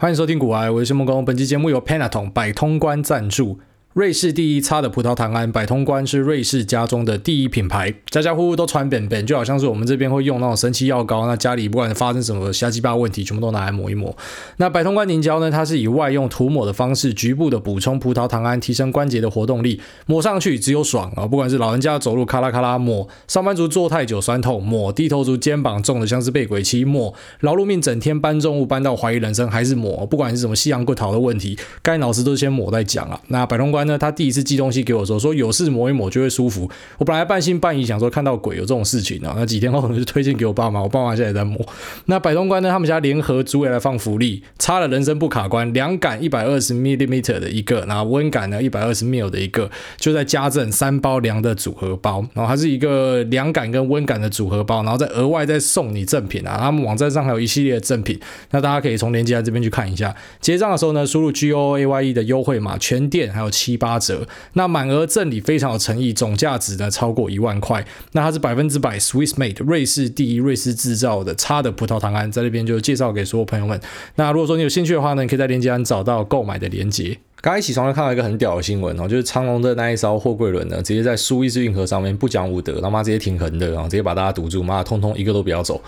欢迎收听古癌，我是孟工。本期节目由 Panaton 百通关赞助。瑞士第一擦的葡萄糖胺，百通关是瑞士家中的第一品牌，家家户户都传本本，就好像是我们这边会用那种神奇药膏，那家里不管发生什么瞎鸡巴问题，全部都拿来抹一抹。那百通关凝胶呢，它是以外用涂抹的方式，局部的补充葡萄糖胺，提升关节的活动力，抹上去只有爽啊！不管是老人家走路咔啦咔啦抹，上班族坐太久酸痛抹，低头族肩膀重的像是被鬼欺抹，劳碌命整天搬重物搬到怀疑人生还是抹，不管是什么西洋棍头的问题，该老师都先抹再讲啊。那百通关。那他第一次寄东西给我说，说有事抹一抹就会舒服。我本来半信半疑，想说看到鬼有这种事情啊。那几天后就推荐给我爸妈，我爸妈现在也在抹。那百通关呢，他们家联合主委来放福利，擦了人生不卡关，凉感一百二十 millimeter 的一个，然后温感呢一百二十 mil 的一个，就在加赠三包凉的组合包。然后它是一个凉感跟温感的组合包，然后再额外再送你赠品啊。他们网站上还有一系列的赠品，那大家可以从链接在这边去看一下。结账的时候呢，输入 G O A Y E 的优惠码，全店还有七八折，那满额赠礼非常有诚意，总价值呢超过一万块。那它是百分之百 Swiss made，瑞士第一，瑞士制造的差的葡萄糖胺，在这边就介绍给所有朋友们。那如果说你有兴趣的话呢，你可以在链接上找到购买的链接。刚一起床就看到一个很屌的新闻哦，就是长荣的那一艘货柜轮呢，直接在苏伊士运河上面不讲武德，他妈直接停横的，然后直接把大家堵住，妈通通一个都不要走。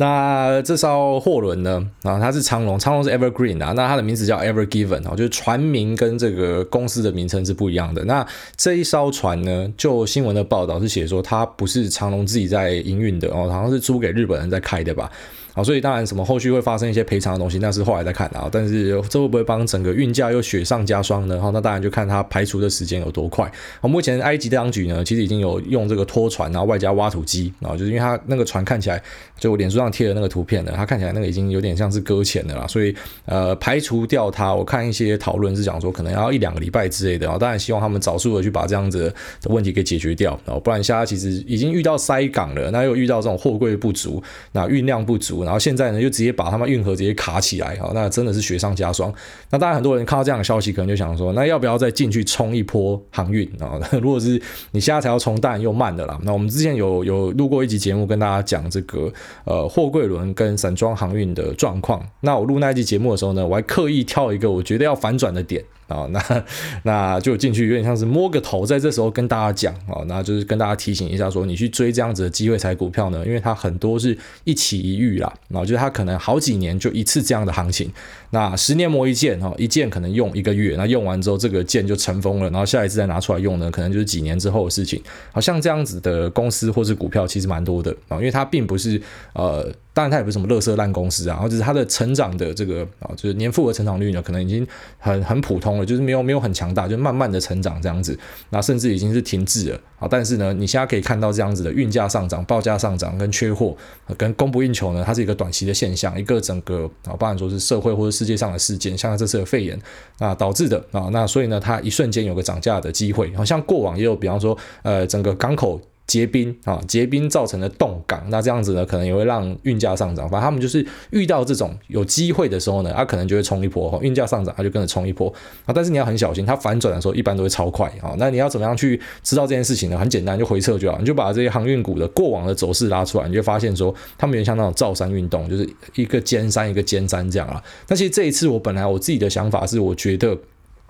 那这艘货轮呢？啊，它是长荣，长荣是 Evergreen 啊。那它的名字叫 Ever Given 啊，就是船名跟这个公司的名称是不一样的。那这一艘船呢，就新闻的报道是写说，它不是长荣自己在营运的哦，好像是租给日本人在开的吧。好，所以当然什么后续会发生一些赔偿的东西，那是后来再看啊。但是这会不会帮整个运价又雪上加霜呢？好，那当然就看它排除的时间有多快。好，目前埃及当局呢，其实已经有用这个拖船，然后外加挖土机，啊就是因为它那个船看起来，就我脸书上贴的那个图片呢，它看起来那个已经有点像是搁浅的了，所以呃排除掉它。我看一些讨论是讲说，可能要一两个礼拜之类的啊。当然希望他们早速的去把这样子的问题给解决掉，然后不然现在其实已经遇到塞港了，那又遇到这种货柜不足，那运量不足。然后现在呢，又直接把他们运河直接卡起来啊，那真的是雪上加霜。那当然很多人看到这样的消息，可能就想说，那要不要再进去冲一波航运啊？如果是你现在才要冲，当然又慢的啦。那我们之前有有录过一集节目，跟大家讲这个呃货柜轮跟散装航运的状况。那我录那一集节目的时候呢，我还刻意挑一个我觉得要反转的点。啊，那那就进去有点像是摸个头，在这时候跟大家讲啊，那就是跟大家提醒一下，说你去追这样子的机会才股票呢，因为它很多是一期一遇啦，然后就是它可能好几年就一次这样的行情，那十年磨一剑哈，一剑可能用一个月，那用完之后这个剑就尘封了，然后下一次再拿出来用呢，可能就是几年之后的事情。好像这样子的公司或是股票其实蛮多的啊，因为它并不是呃。当然，它也不是什么垃圾烂公司啊，然后就是它的成长的这个啊，就是年复合成长率呢，可能已经很很普通了，就是没有没有很强大，就慢慢的成长这样子，那甚至已经是停滞了啊。但是呢，你现在可以看到这样子的运价上涨、报价上涨跟缺货、跟供不应求呢，它是一个短期的现象，一个整个啊，不然说是社会或者世界上的事件，像这次的肺炎啊导致的啊，那所以呢，它一瞬间有个涨价的机会，好像过往也有，比方说呃，整个港口。结冰啊，结冰造成的冻港，那这样子呢，可能也会让运价上涨。反正他们就是遇到这种有机会的时候呢，它可能就会冲一波，运价上涨，它就跟着冲一波啊。但是你要很小心，它反转的时候一般都会超快啊。那你要怎么样去知道这件事情呢？很简单，就回测就好，你就把这些航运股的过往的走势拉出来，你就发现说，他们有点像那种造山运动，就是一个尖山一个尖山这样啊。那其实这一次我本来我自己的想法是，我觉得。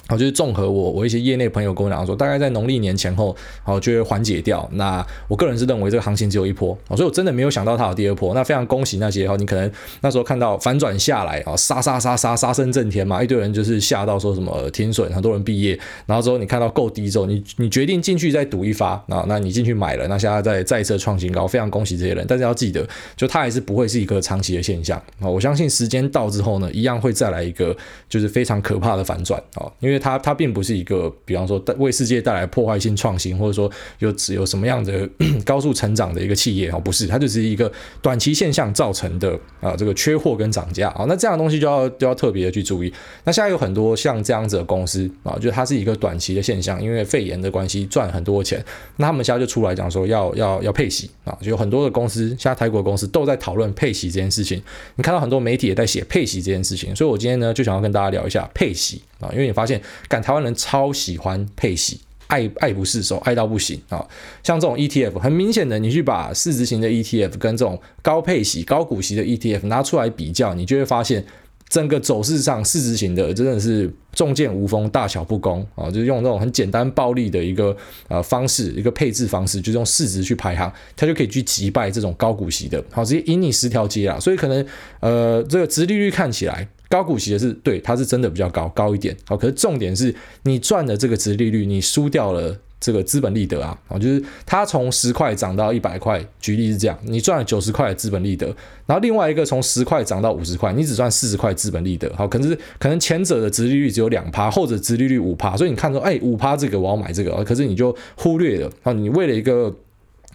好，就是综合我我一些业内朋友跟我讲说，大概在农历年前后，好就会缓解掉。那我个人是认为这个行情只有一波，所以我真的没有想到它有第二波。那非常恭喜那些哈，你可能那时候看到反转下来啊，杀杀杀杀杀声震天嘛，一堆人就是吓到说什么停损，很多人毕业。然后之后你看到够低之后，你你决定进去再赌一发啊，那你进去买了，那现在再再次创新高，非常恭喜这些人。但是要记得，就它还是不会是一个长期的现象啊。我相信时间到之后呢，一样会再来一个就是非常可怕的反转啊，因为。它它并不是一个，比方说为世界带来破坏性创新，或者说有只有什么样的 高速成长的一个企业哦，不是，它就是一个短期现象造成的啊，这个缺货跟涨价啊，那这样的东西就要就要特别的去注意。那现在有很多像这样子的公司啊，就它是一个短期的现象，因为肺炎的关系赚很多钱，那他们现在就出来讲说要要要配息啊，就有很多的公司，现在台股的公司都在讨论配息这件事情。你看到很多媒体也在写配息这件事情，所以我今天呢就想要跟大家聊一下配息啊，因为你发现。赶台湾人超喜欢配息，爱爱不释手，爱到不行啊！像这种 ETF，很明显的，你去把市值型的 ETF 跟这种高配息、高股息的 ETF 拿出来比较，你就会发现整个走势上，市值型的真的是重剑无锋，大小不公啊！就是用那种很简单暴力的一个呃方式，一个配置方式，就是用市值去排行，它就可以去击败这种高股息的，好，直接赢你十条街啊！所以可能呃，这个殖利率看起来高股息的是对，它是真的比较高，高一点，好，可是重点是你赚的这个殖利率，你输掉了。这个资本利得啊，啊，就是它从十块涨到一百块，举例是这样，你赚了九十块的资本利得，然后另外一个从十块涨到五十块，你只赚四十块资本利得，好，可是可能前者的殖利率只有两趴，后者殖利率五趴，所以你看说，哎，五趴这个我要买这个，可是你就忽略了，啊，你为了一个。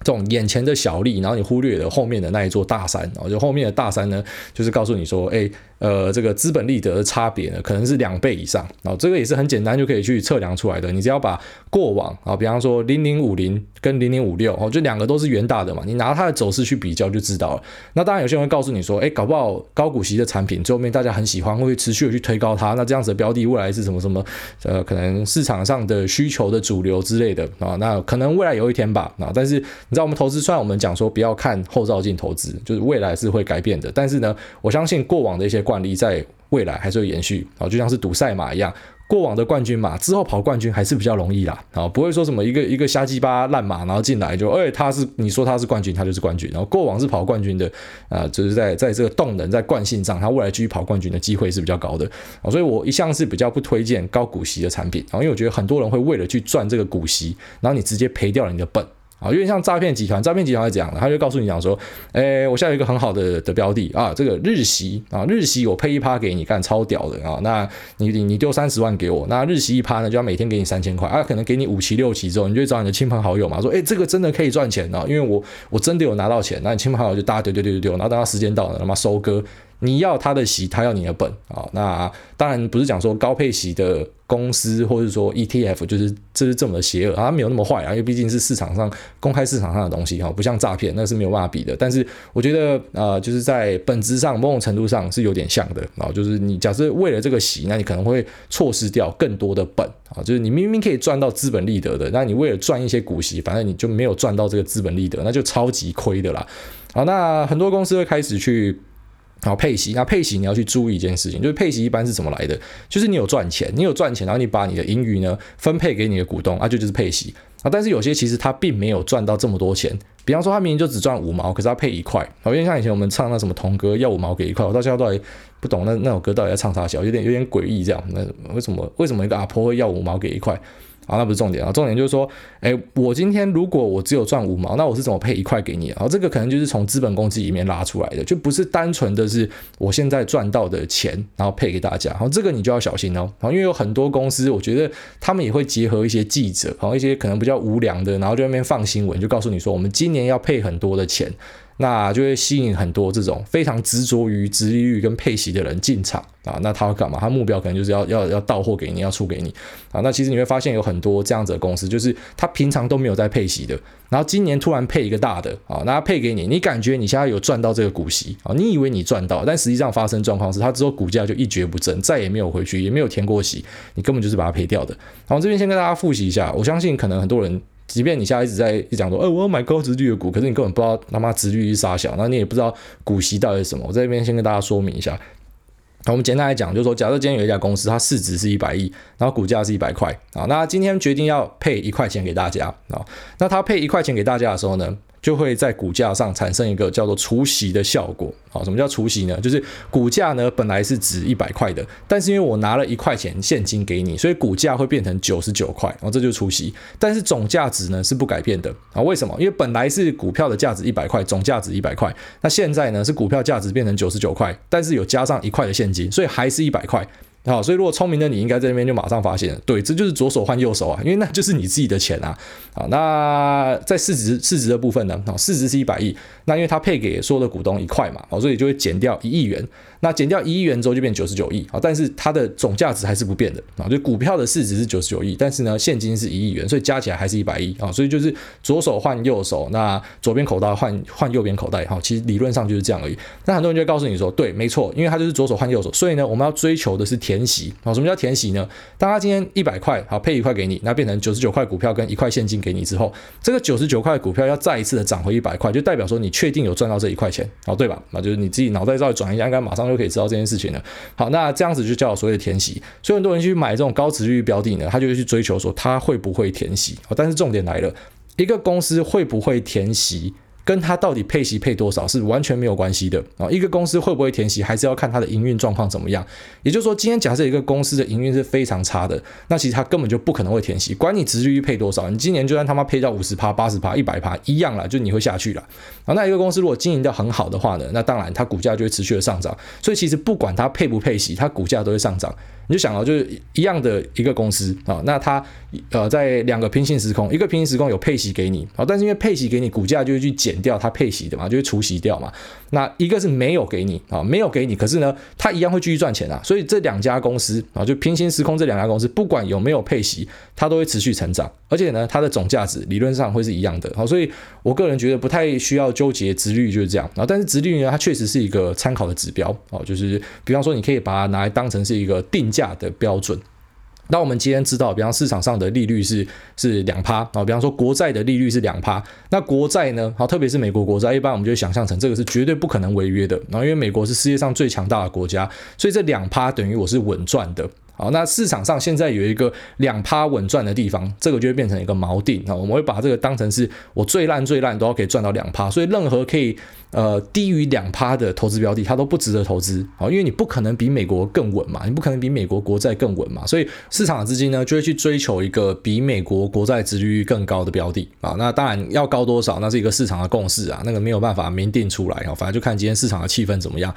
这种眼前的小利，然后你忽略了后面的那一座大山，然后就后面的大山呢，就是告诉你说，哎，呃，这个资本利得的差别呢，可能是两倍以上，然后这个也是很简单就可以去测量出来的。你只要把过往啊，比方说零零五零跟零零五六，哦，就两个都是元大的嘛，你拿它的走势去比较就知道了。那当然有些人会告诉你说，哎，搞不好高股息的产品最后面大家很喜欢，会持续的去推高它，那这样子的标的未来是什么什么，呃，可能市场上的需求的主流之类的啊，那可能未来有一天吧，啊，但是。你知道我们投资，虽然我们讲说不要看后照镜投资，就是未来是会改变的，但是呢，我相信过往的一些惯例在未来还是会延续啊，就像是赌赛马一样，过往的冠军马之后跑冠军还是比较容易啦啊，不会说什么一个一个瞎鸡巴烂马然后进来就哎他是你说他是冠军他就是冠军，然后过往是跑冠军的啊，就是在在这个动能在惯性上，他未来继续跑冠军的机会是比较高的啊，所以我一向是比较不推荐高股息的产品啊，因为我觉得很多人会为了去赚这个股息，然后你直接赔掉了你的本。啊，有点像诈骗集团，诈骗集团是这样的，他就告诉你讲说，诶，我现在有一个很好的的标的啊，这个日息啊，日息我配一趴给你，干超屌的啊，那你你你丢三十万给我，那日息一趴呢，就要每天给你三千块啊，可能给你五期六期之后，你就找你的亲朋好友嘛，说，诶，这个真的可以赚钱啊，因为我我真的有拿到钱，那你亲朋好友就大家丢丢丢丢丢，然后等到时间到了，他妈收割。你要他的息，他要你的本啊。那当然不是讲说高配息的公司，或者说 ETF，就是这是这么的邪恶啊，它没有那么坏啊，因为毕竟是市场上公开市场上的东西哈，不像诈骗，那是没有办法比的。但是我觉得啊，就是在本质上某种程度上是有点像的啊，就是你假设为了这个息，那你可能会错失掉更多的本啊，就是你明明可以赚到资本利得的，那你为了赚一些股息，反正你就没有赚到这个资本利得，那就超级亏的啦。好，那很多公司会开始去。然后配息，那配息你要去注意一件事情，就是配息一般是怎么来的？就是你有赚钱，你有赚钱，然后你把你的盈余呢分配给你的股东，啊，就就是配息啊。但是有些其实他并没有赚到这么多钱，比方说他明明就只赚五毛，可是他配一块，好，因为像以前我们唱那什么童歌要五毛给一块，我到现在都还不懂那那首歌到底在唱啥小，有点有点诡异这样。那为什么为什么一个阿婆会要五毛给一块？啊，那不是重点啊，重点就是说，哎，我今天如果我只有赚五毛，那我是怎么配一块给你啊？然后这个可能就是从资本公积里面拉出来的，就不是单纯的是我现在赚到的钱，然后配给大家。然后这个你就要小心哦，然后因为有很多公司，我觉得他们也会结合一些记者，然后一些可能比较无良的，然后就那边放新闻，就告诉你说，我们今年要配很多的钱。那就会吸引很多这种非常执着于殖利率跟配息的人进场啊。那他要干嘛？他目标可能就是要要要到货给你，要出给你啊。那其实你会发现有很多这样子的公司，就是他平常都没有在配息的，然后今年突然配一个大的啊，那他配给你，你感觉你现在有赚到这个股息啊，你以为你赚到，但实际上发生状况是，他之后股价就一蹶不振，再也没有回去，也没有填过息，你根本就是把它赔掉的。好，这边先跟大家复习一下，我相信可能很多人。即便你现在一直在讲说，哎，我要买高值率的股，可是你根本不知道他妈值率是啥小，那你也不知道股息到底是什么。我在这边先跟大家说明一下。那我们简单来讲，就是说，假设今天有一家公司，它市值是一百亿，然后股价是一百块啊，那今天决定要配一块钱给大家啊，那它配一块钱给大家的时候呢，就会在股价上产生一个叫做除息的效果。好，什么叫除息呢？就是股价呢本来是值一百块的，但是因为我拿了一块钱现金给你，所以股价会变成九十九块。哦，这就是除息。但是总价值呢是不改变的啊？为什么？因为本来是股票的价值一百块，总价值一百块。那现在呢是股票价值变成九十九块，但是有加上一块的现金，所以还是一百块。好，所以如果聪明的你应该在那边就马上发现，对，这就是左手换右手啊，因为那就是你自己的钱啊。好，那在市值市值的部分呢？好，市值是一百亿，那因为它配给所有的股东一块嘛，好，所以就会减掉一亿元。那减掉一亿元之后就变九十九亿啊，但是它的总价值还是不变的啊，就股票的市值是九十九亿，但是呢现金是一亿元，所以加起来还是一百亿啊，所以就是左手换右手，那左边口袋换换右边口袋，哈，其实理论上就是这样而已。那很多人就会告诉你说，对，没错，因为它就是左手换右手，所以呢我们要追求的是填。填息啊。什么叫填息呢？当他今天一百块好配一块给你，那变成九十九块股票跟一块现金给你之后，这个九十九块股票要再一次的涨回一百块，就代表说你确定有赚到这一块钱，好对吧？那就是你自己脑袋稍微转一下，应该马上就可以知道这件事情了。好，那这样子就叫所谓的填息。所以很多人去买这种高值率标的呢，他就会去追求说他会不会填息。但是重点来了，一个公司会不会填息？跟它到底配息配多少是完全没有关系的啊！一个公司会不会填息，还是要看它的营运状况怎么样。也就是说，今天假设一个公司的营运是非常差的，那其实它根本就不可能会填息，管你殖利率配多少，你今年就算他妈配到五十趴、八十趴、一百趴一样啦，就你会下去了啊！那一个公司如果经营得很好的话呢，那当然它股价就会持续的上涨。所以其实不管它配不配息，它股价都会上涨。你就想到就是一样的一个公司啊，那它呃在两个平行时空，一个平行时空有配息给你啊，但是因为配息给你，股价就会去减掉它配息的嘛，就会除息掉嘛。那一个是没有给你啊，没有给你，可是呢，它一样会继续赚钱啊。所以这两家公司啊，就平行时空这两家公司，不管有没有配息，它都会持续成长，而且呢，它的总价值理论上会是一样的。好，所以我个人觉得不太需要纠结殖利率就是这样啊。但是殖利率呢，它确实是一个参考的指标哦，就是比方说你可以把它拿来当成是一个定价的标准。那我们今天知道，比方市场上的利率是是两趴啊，比方说国债的利率是两趴，那国债呢，好，特别是美国国债，一般我们就想象成这个是绝对不可能违约的，然后因为美国是世界上最强大的国家，所以这两趴等于我是稳赚的。好，那市场上现在有一个两趴稳赚的地方，这个就会变成一个锚定啊，我们会把这个当成是我最烂最烂都要可以赚到两趴，所以任何可以。呃，低于两趴的投资标的，它都不值得投资啊，因为你不可能比美国更稳嘛，你不可能比美国国债更稳嘛，所以市场的资金呢就会去追求一个比美国国债殖利率更高的标的啊。那当然要高多少，那是一个市场的共识啊，那个没有办法明定出来啊，反正就看今天市场的气氛怎么样。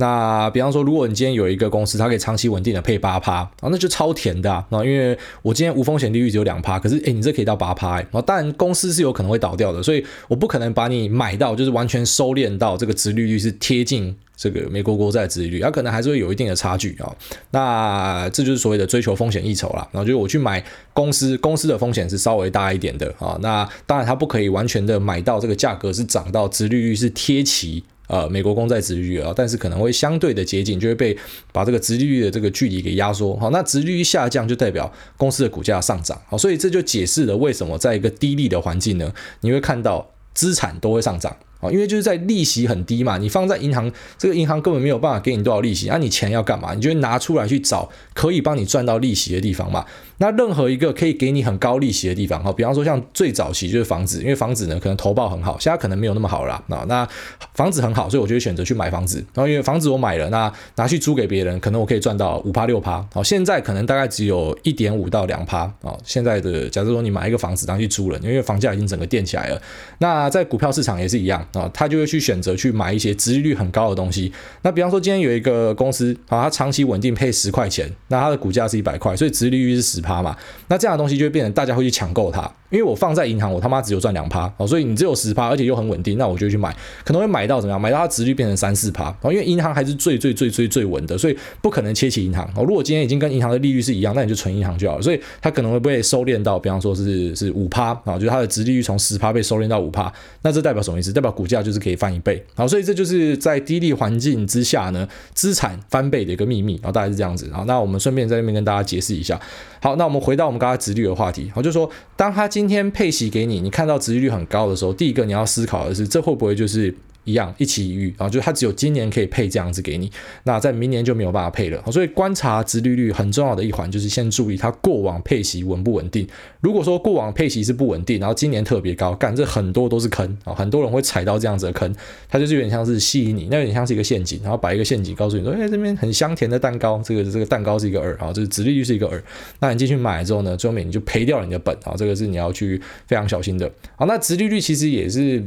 那比方说，如果你今天有一个公司，它可以长期稳定的配八趴啊，那就超甜的啊。因为我今天无风险利率只有两趴，可是诶，你这可以到八趴哎。当然公司是有可能会倒掉的，所以我不可能把你买到就是完全收敛到这个殖利率是贴近这个美国国债殖利率，它可能还是会有一定的差距啊。那这就是所谓的追求风险溢酬啦。然后就是我去买公司，公司的风险是稍微大一点的啊。那当然它不可以完全的买到这个价格是涨到殖利率是贴齐。呃，美国公债殖利率啊，但是可能会相对的接近，就会被把这个殖利率的这个距离给压缩。好，那殖利率下降就代表公司的股价上涨。好，所以这就解释了为什么在一个低利的环境呢，你会看到资产都会上涨。啊，因为就是在利息很低嘛，你放在银行，这个银行根本没有办法给你多少利息，那、你钱要干嘛？你就会拿出来去找可以帮你赚到利息的地方嘛。那任何一个可以给你很高利息的地方，哈，比方说像最早期就是房子，因为房子呢可能投报很好，现在可能没有那么好了啊。那房子很好，所以我就会选择去买房子。然后因为房子我买了，那拿去租给别人，可能我可以赚到五趴六趴。好，现在可能大概只有一点五到两趴啊。现在的假设说你买一个房子拿去租了，因为房价已经整个垫起来了。那在股票市场也是一样啊，他就会去选择去买一些殖利率很高的东西。那比方说今天有一个公司啊，它长期稳定配十块钱，那它的股价是一百块，所以殖利率是十趴。嘛，那这样的东西就会变成大家会去抢购它，因为我放在银行，我他妈只有赚两趴哦，所以你只有十趴，而且又很稳定，那我就去买，可能会买到怎么样？买到它值率变成三四趴哦，因为银行还是最最最最最稳的，所以不可能切起银行哦。如果今天已经跟银行的利率是一样，那你就存银行就好了，所以它可能会被收敛到，比方说是是五趴啊，就是它的值利率从十趴被收敛到五趴，那这代表什么意思？代表股价就是可以翻一倍，好，所以这就是在低利环境之下呢，资产翻倍的一个秘密，然后大概是这样子，好，那我们顺便在这边跟大家解释一下。好，那我们回到我们刚才殖率的话题，我就说，当他今天配息给你，你看到殖率很高的时候，第一个你要思考的是，这会不会就是。一样一起一遇啊，就是它只有今年可以配这样子给你，那在明年就没有办法配了。所以观察殖利率很重要的一环就是先注意它过往配息稳不稳定。如果说过往配息是不稳定，然后今年特别高，干这很多都是坑啊，很多人会踩到这样子的坑，它就是有点像是吸引你，那有点像是一个陷阱，然后摆一个陷阱告诉你说，哎，这边很香甜的蛋糕，这个这个蛋糕是一个饵啊，这个殖利率是一个饵，那你进去买之后呢，最后面你就赔掉了你的本啊，这个是你要去非常小心的。好，那殖利率其实也是。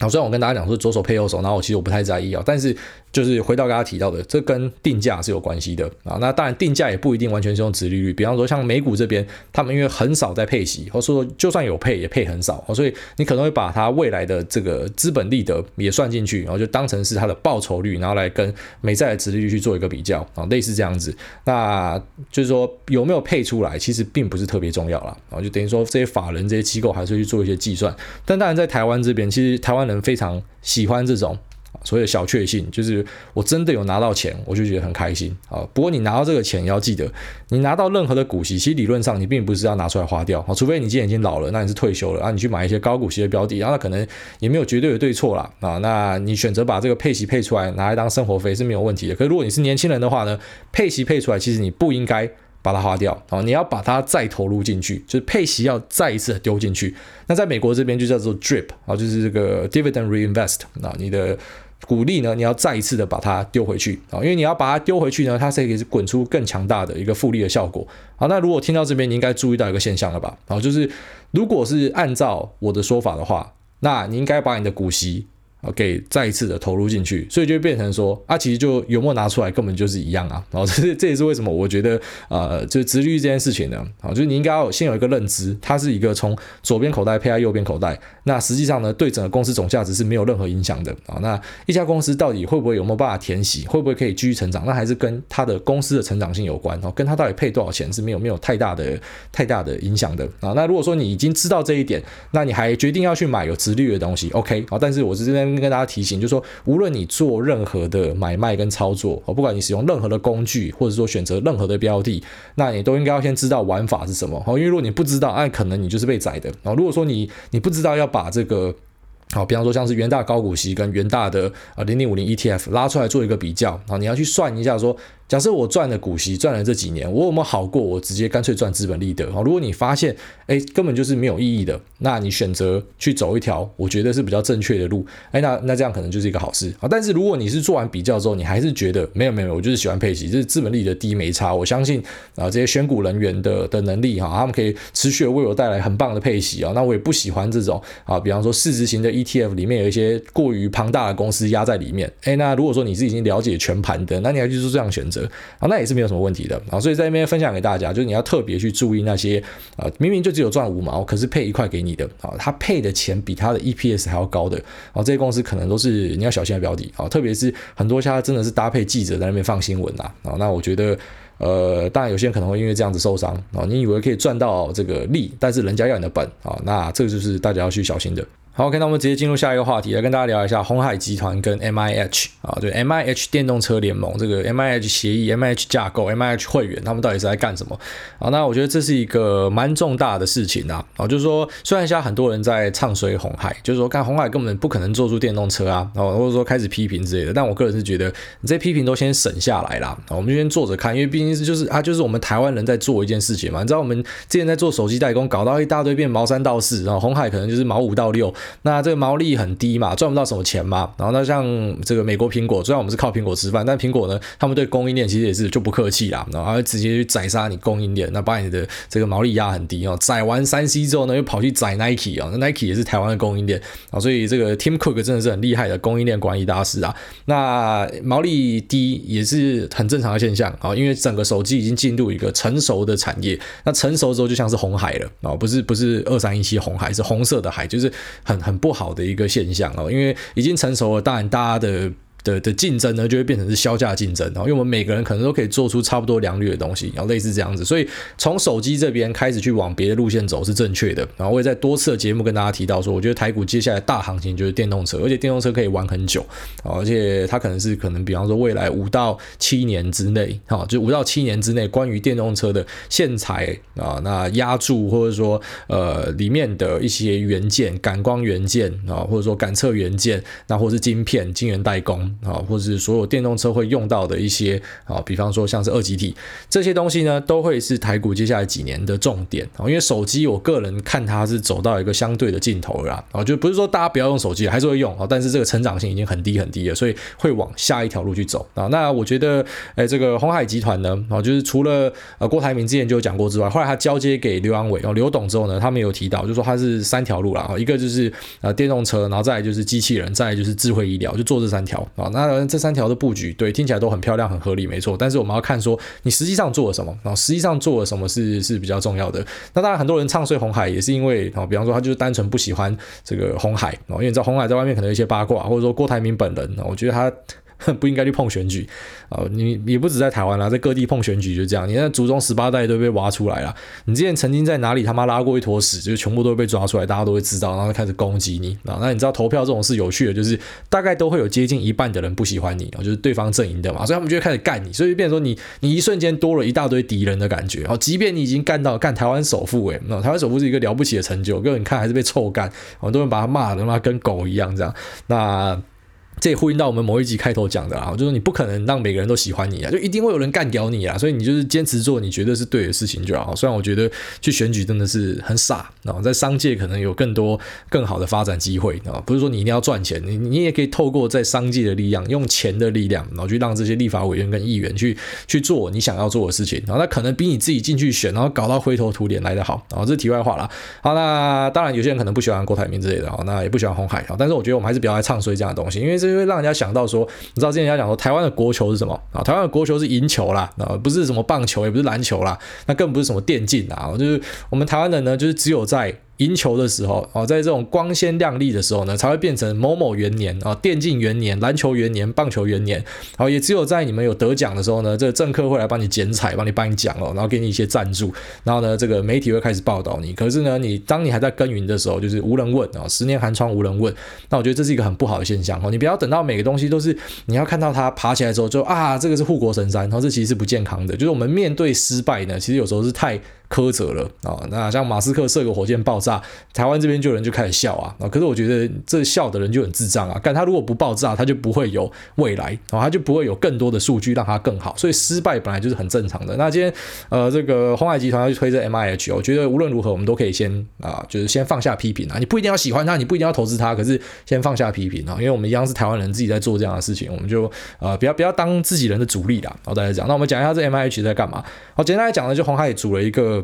好，虽然我跟大家讲说左手配右手，然后我其实我不太在意啊，但是。就是回到刚刚提到的，这跟定价是有关系的啊。那当然定价也不一定完全是用殖利率，比方说像美股这边，他们因为很少在配息，或者说就算有配也配很少，所以你可能会把它未来的这个资本利得也算进去，然后就当成是它的报酬率，然后来跟美债的殖利率去做一个比较啊，类似这样子。那就是说有没有配出来，其实并不是特别重要了。啊，就等于说这些法人这些机构还是去做一些计算。但当然在台湾这边，其实台湾人非常喜欢这种。所谓的小确幸就是我真的有拿到钱，我就觉得很开心啊。不过你拿到这个钱，也要记得，你拿到任何的股息，其实理论上你并不是要拿出来花掉啊，除非你今天已经老了，那你是退休了啊，你去买一些高股息的标的，然后那可能也没有绝对的对错啦啊。那你选择把这个配息配出来，拿来当生活费是没有问题的。可是如果你是年轻人的话呢，配息配出来，其实你不应该把它花掉啊，你要把它再投入进去，就是配息要再一次丢进去。那在美国这边就叫做 DRIP 啊，就是这个 Dividend Reinvest 啊，你的。鼓励呢，你要再一次的把它丢回去啊，因为你要把它丢回去呢，它才可以滚出更强大的一个复利的效果。好，那如果听到这边，你应该注意到一个现象了吧？啊，就是如果是按照我的说法的话，那你应该把你的股息。给再一次的投入进去，所以就变成说啊，其实就有没有拿出来根本就是一样啊。然后 这是这也是为什么我觉得呃，就殖利率这件事情呢，啊，就是你应该要先有一个认知，它是一个从左边口袋配在右边口袋，那实际上呢，对整个公司总价值是没有任何影响的啊。那一家公司到底会不会有没有办法填息，会不会可以继续成长，那还是跟它的公司的成长性有关哦，跟它到底配多少钱是没有没有太大的太大的影响的啊。那如果说你已经知道这一点，那你还决定要去买有直率的东西，OK 啊，但是我是这边。跟大家提醒，就是说，无论你做任何的买卖跟操作，哦，不管你使用任何的工具，或者说选择任何的标的，那你都应该要先知道玩法是什么，哦，因为如果你不知道，那可能你就是被宰的。哦，如果说你你不知道要把这个。好，比方说像是元大高股息跟元大的啊零零五零 ETF 拉出来做一个比较啊，你要去算一下说，假设我赚的股息赚了这几年，我有没有好过我直接干脆赚资本利得？啊，如果你发现哎根本就是没有意义的，那你选择去走一条我觉得是比较正确的路，哎那那这样可能就是一个好事啊。但是如果你是做完比较之后，你还是觉得没有没有，我就是喜欢配息，就是资本利得低没差，我相信啊这些选股人员的的能力哈，他们可以持续的为我带来很棒的配息啊。那我也不喜欢这种啊，比方说市值型的。ETF 里面有一些过于庞大的公司压在里面，诶，那如果说你是已经了解全盘的，那你要去做这样选择啊，那也是没有什么问题的啊。所以在这边分享给大家，就是你要特别去注意那些啊，明明就只有赚五毛，可是配一块给你的啊，他配的钱比他的 EPS 还要高的啊，这些公司可能都是你要小心的标的啊，特别是很多家真的是搭配记者在那边放新闻呐啊，那我觉得。呃，当然有些人可能会因为这样子受伤啊，你以为可以赚到这个利，但是人家要你的本啊，那这个就是大家要去小心的。好，OK，那我们直接进入下一个话题，来跟大家聊一下鸿海集团跟 MIH 啊，对，MIH 电动车联盟这个 MIH 协议、MIH 架构、MIH 会员，他们到底是在干什么？啊，那我觉得这是一个蛮重大的事情啊，啊，就是说，虽然现在很多人在唱衰鸿海，就是说，看鸿海根本不可能做出电动车啊，啊，或者说开始批评之类的，但我个人是觉得，你这些批评都先省下来啦，啊，我们就先坐着看，因为毕竟是就是啊，就是我们台湾人在做一件事情嘛，你知道我们之前在做手机代工，搞到一大堆变毛三到四，然后鸿海可能就是毛五到六，那这个毛利。很低嘛，赚不到什么钱嘛。然后那像这个美国苹果，虽然我们是靠苹果吃饭，但苹果呢，他们对供应链其实也是就不客气啦，然后直接去宰杀你供应链，那把你的这个毛利压很低哦。宰完三 C 之后呢，又跑去宰 Nike 啊，那 Nike 也是台湾的供应链啊，所以这个 Tim Cook 真的是很厉害的供应链管理大师啊。那毛利低也是很正常的现象啊，因为整个手机已经进入一个成熟的产业，那成熟之后就像是红海了啊，不是不是二三一七红海，是红色的海，就是很很不好的一个。现象哦，因为已经成熟了，当然大家的。的的竞争呢，就会变成是削价竞争，然后因为我们每个人可能都可以做出差不多良率的东西，然后类似这样子，所以从手机这边开始去往别的路线走是正确的。然后我也在多次的节目跟大家提到说，我觉得台股接下来大行情就是电动车，而且电动车可以玩很久，而且它可能是可能比方说未来五到七年之内，哈，就五到七年之内，关于电动车的线材啊，那压铸或者说呃里面的一些元件、感光元件啊，或者说感测元件，那或是晶片、晶圆代工。啊，或者是所有电动车会用到的一些啊，比方说像是二级体这些东西呢，都会是台股接下来几年的重点啊。因为手机，我个人看它是走到一个相对的尽头了啊，就不是说大家不要用手机，还是会用啊，但是这个成长性已经很低很低了，所以会往下一条路去走啊。那我觉得，哎，这个鸿海集团呢，啊，就是除了呃郭台铭之前就有讲过之外，后来他交接给刘扬伟哦，刘董之后呢，他们有提到，就说他是三条路了啊，一个就是呃电动车，然后再来就是机器人，再来就是智慧医疗，就做这三条啊。那这三条的布局，对，听起来都很漂亮、很合理，没错。但是我们要看说，你实际上做了什么，然后实际上做了什么是是比较重要的。那当然，很多人唱衰红海，也是因为啊，比方说他就是单纯不喜欢这个红海，因为你知道红海在外面可能有一些八卦，或者说郭台铭本人，我觉得他不应该去碰选举啊！你也不止在台湾啦，在各地碰选举就这样，你那祖宗十八代都被挖出来了。你之前曾经在哪里他妈拉过一坨屎，就全部都被抓出来，大家都会知道，然后开始攻击你啊！那你知道投票这种事有趣的，就是大概都会有接近一半的人不喜欢你啊，就是对方阵营的嘛，所以他们就会开始干你，所以变成说你你一瞬间多了一大堆敌人的感觉啊！即便你已经干到干台湾首富诶，那台湾首富是一个了不起的成就，各位你看还是被臭干，很多人把他骂的他妈跟狗一样这样，那。这也呼应到我们某一集开头讲的啊，就是你不可能让每个人都喜欢你啊，就一定会有人干掉你啊，所以你就是坚持做你觉得是对的事情就好。虽然我觉得去选举真的是很傻啊，在商界可能有更多更好的发展机会啊，不是说你一定要赚钱，你你也可以透过在商界的力量，用钱的力量，然后去让这些立法委员跟议员去去做你想要做的事情，然后那可能比你自己进去选，然后搞到灰头土脸来得好啊。这是题外话了。好，那当然有些人可能不喜欢郭台铭之类的啊，那也不喜欢红海啊，但是我觉得我们还是不要来唱衰这样的东西，因为这。就会让人家想到说，你知道之前人家讲说台湾的国球是什么啊？台湾的国球是赢球啦，啊，不是什么棒球，也不是篮球啦，那更不是什么电竞啊，就是我们台湾人呢，就是只有在。赢球的时候啊，在这种光鲜亮丽的时候呢，才会变成某某元年啊，电竞元年、篮球元年、棒球元年。好，也只有在你们有得奖的时候呢，这个政客会来帮你剪彩，帮你颁奖哦，然后给你一些赞助。然后呢，这个媒体会开始报道你。可是呢，你当你还在耕耘的时候，就是无人问啊，十年寒窗无人问。那我觉得这是一个很不好的现象哦。你不要等到每个东西都是你要看到它爬起来之后就啊，这个是护国神山，然后这其实是不健康的。就是我们面对失败呢，其实有时候是太。苛责了啊！那像马斯克射个火箭爆炸，台湾这边就有人就开始笑啊！可是我觉得这笑的人就很智障啊！干他如果不爆炸，他就不会有未来，然后他就不会有更多的数据让他更好。所以失败本来就是很正常的。那今天呃，这个鸿海集团要去推这 MIH，我觉得无论如何我们都可以先啊，就是先放下批评啊！你不一定要喜欢他，你不一定要投资他，可是先放下批评啊！因为我们一样是台湾人自己在做这样的事情，我们就呃不要不要当自己人的主力啦。然后大家讲，那我们讲一下这 MIH 在干嘛？好，简单来讲呢，就红海组了一个。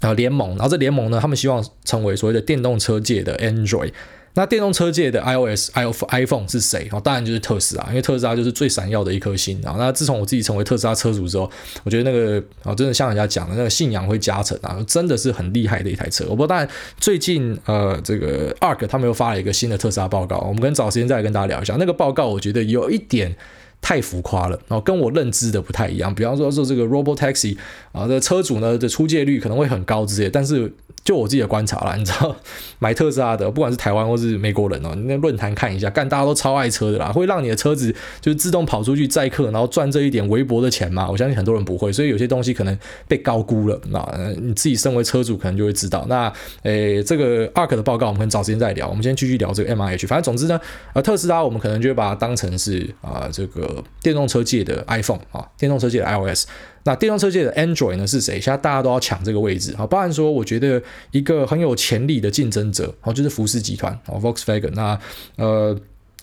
啊，联盟，然后这联盟呢，他们希望成为所谓的电动车界的 Android。那电动车界的 iOS、iPhone 是谁？哦，当然就是特斯拉，因为特斯拉就是最闪耀的一颗星啊。那自从我自己成为特斯拉车主之后，我觉得那个啊，真的像人家讲的那个信仰会加成啊，真的是很厉害的一台车。我不知道，当然最近呃，这个 ARK 他们又发了一个新的特斯拉报告，我们可能找时间再来跟大家聊一下那个报告。我觉得有一点。太浮夸了，然后跟我认知的不太一样。比方说，说这个 Robotaxi 啊，这车主呢的出借率可能会很高之类，但是。就我自己的观察啦，你知道买特斯拉的，不管是台湾或是美国人哦，你那论坛看一下，干大家都超爱车的啦，会让你的车子就是自动跑出去载客，然后赚这一点微薄的钱吗？我相信很多人不会，所以有些东西可能被高估了。那你自己身为车主，可能就会知道。那诶，这个 ARK 的报告，我们可能找时间再聊。我们先继续聊这个 MIH。反正总之呢，呃，特斯拉我们可能就会把它当成是啊、呃，这个电动车界的 iPhone 啊，电动车界的 iOS。那电动车界的 Android 呢是谁？现在大家都要抢这个位置啊！包含说，我觉得一个很有潜力的竞争者，哦，就是福斯集团哦，Volkswagen。那呃。